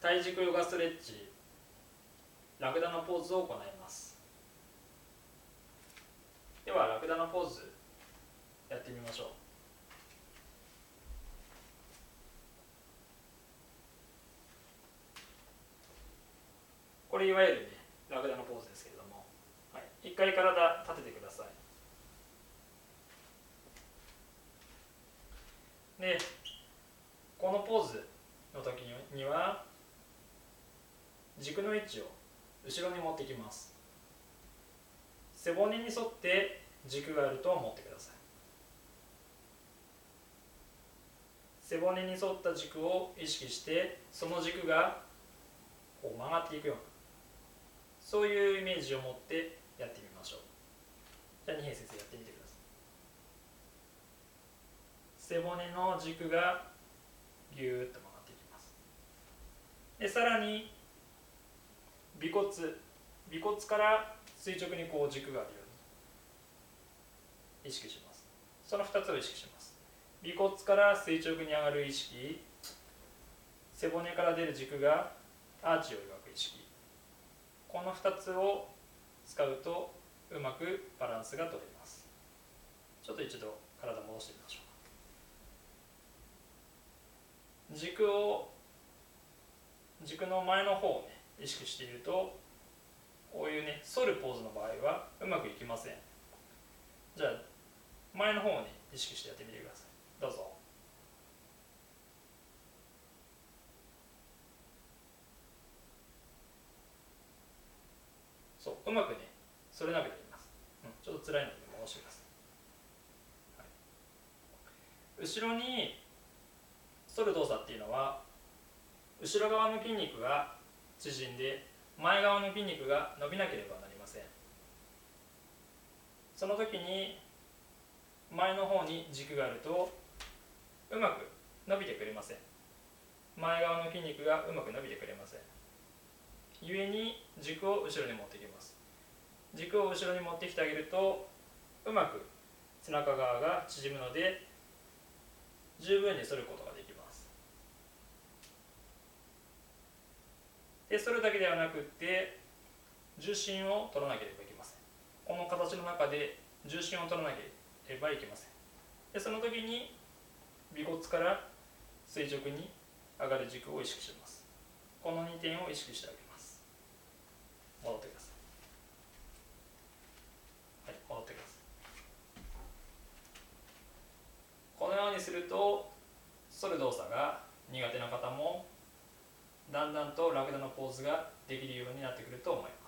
体軸ヨガストレッチラクダのポーズを行います。ではラクダのポーズやってみましょう。これいわゆるねラクダのポーズですけれども、はい、一回体立ててください。でこのポーズの時には軸の位置を後ろに持ってきます。背骨に沿って軸があると思ってください。背骨に沿った軸を意識してその軸がこう曲がっていくようなそういうイメージを持ってやってみましょう。じゃあ二平先生やってみてください。背骨の軸がぎゅーっと曲がっていきます。でさらに尾骨尾骨から垂直にこう軸があるように。意識します。その2つを意識します。尾骨から垂直に上がる意識背骨から出る軸がアーチを描く意識。この2つを使うとうまくバランスが取れます。ちょっと一度体戻してみましょう。軸を軸の前の方をね意識しているとこういうね反るポーズの場合はうまくいきません。じゃあ前の方をね意識してやってみてください。どうぞ。そううまくね反れなくています、うん、ちょっと辛いので戻してください、はい、後ろに反る動作っていうのは後ろ側の筋肉が縮んで前側の筋肉が伸びなければなりません。その時に前の方に軸があるとうまく伸びてくれません。前側の筋肉がうまく伸びてくれません。故に軸を後ろに持ってきます。軸を後ろに持ってきてあげるとうまく背中側が縮むので十分に反ることができます。でそれだけではなくって重心を取らなければいけません。この形の中で重心を取らなければいけません。でその時に尾骨から垂直に上がる軸を意識します。この2点を意識してあげます。戻ってください。はい戻ってください。このようにすると反る動作が苦手な方もだんだんとラクダのポーズができるようになってくると思います。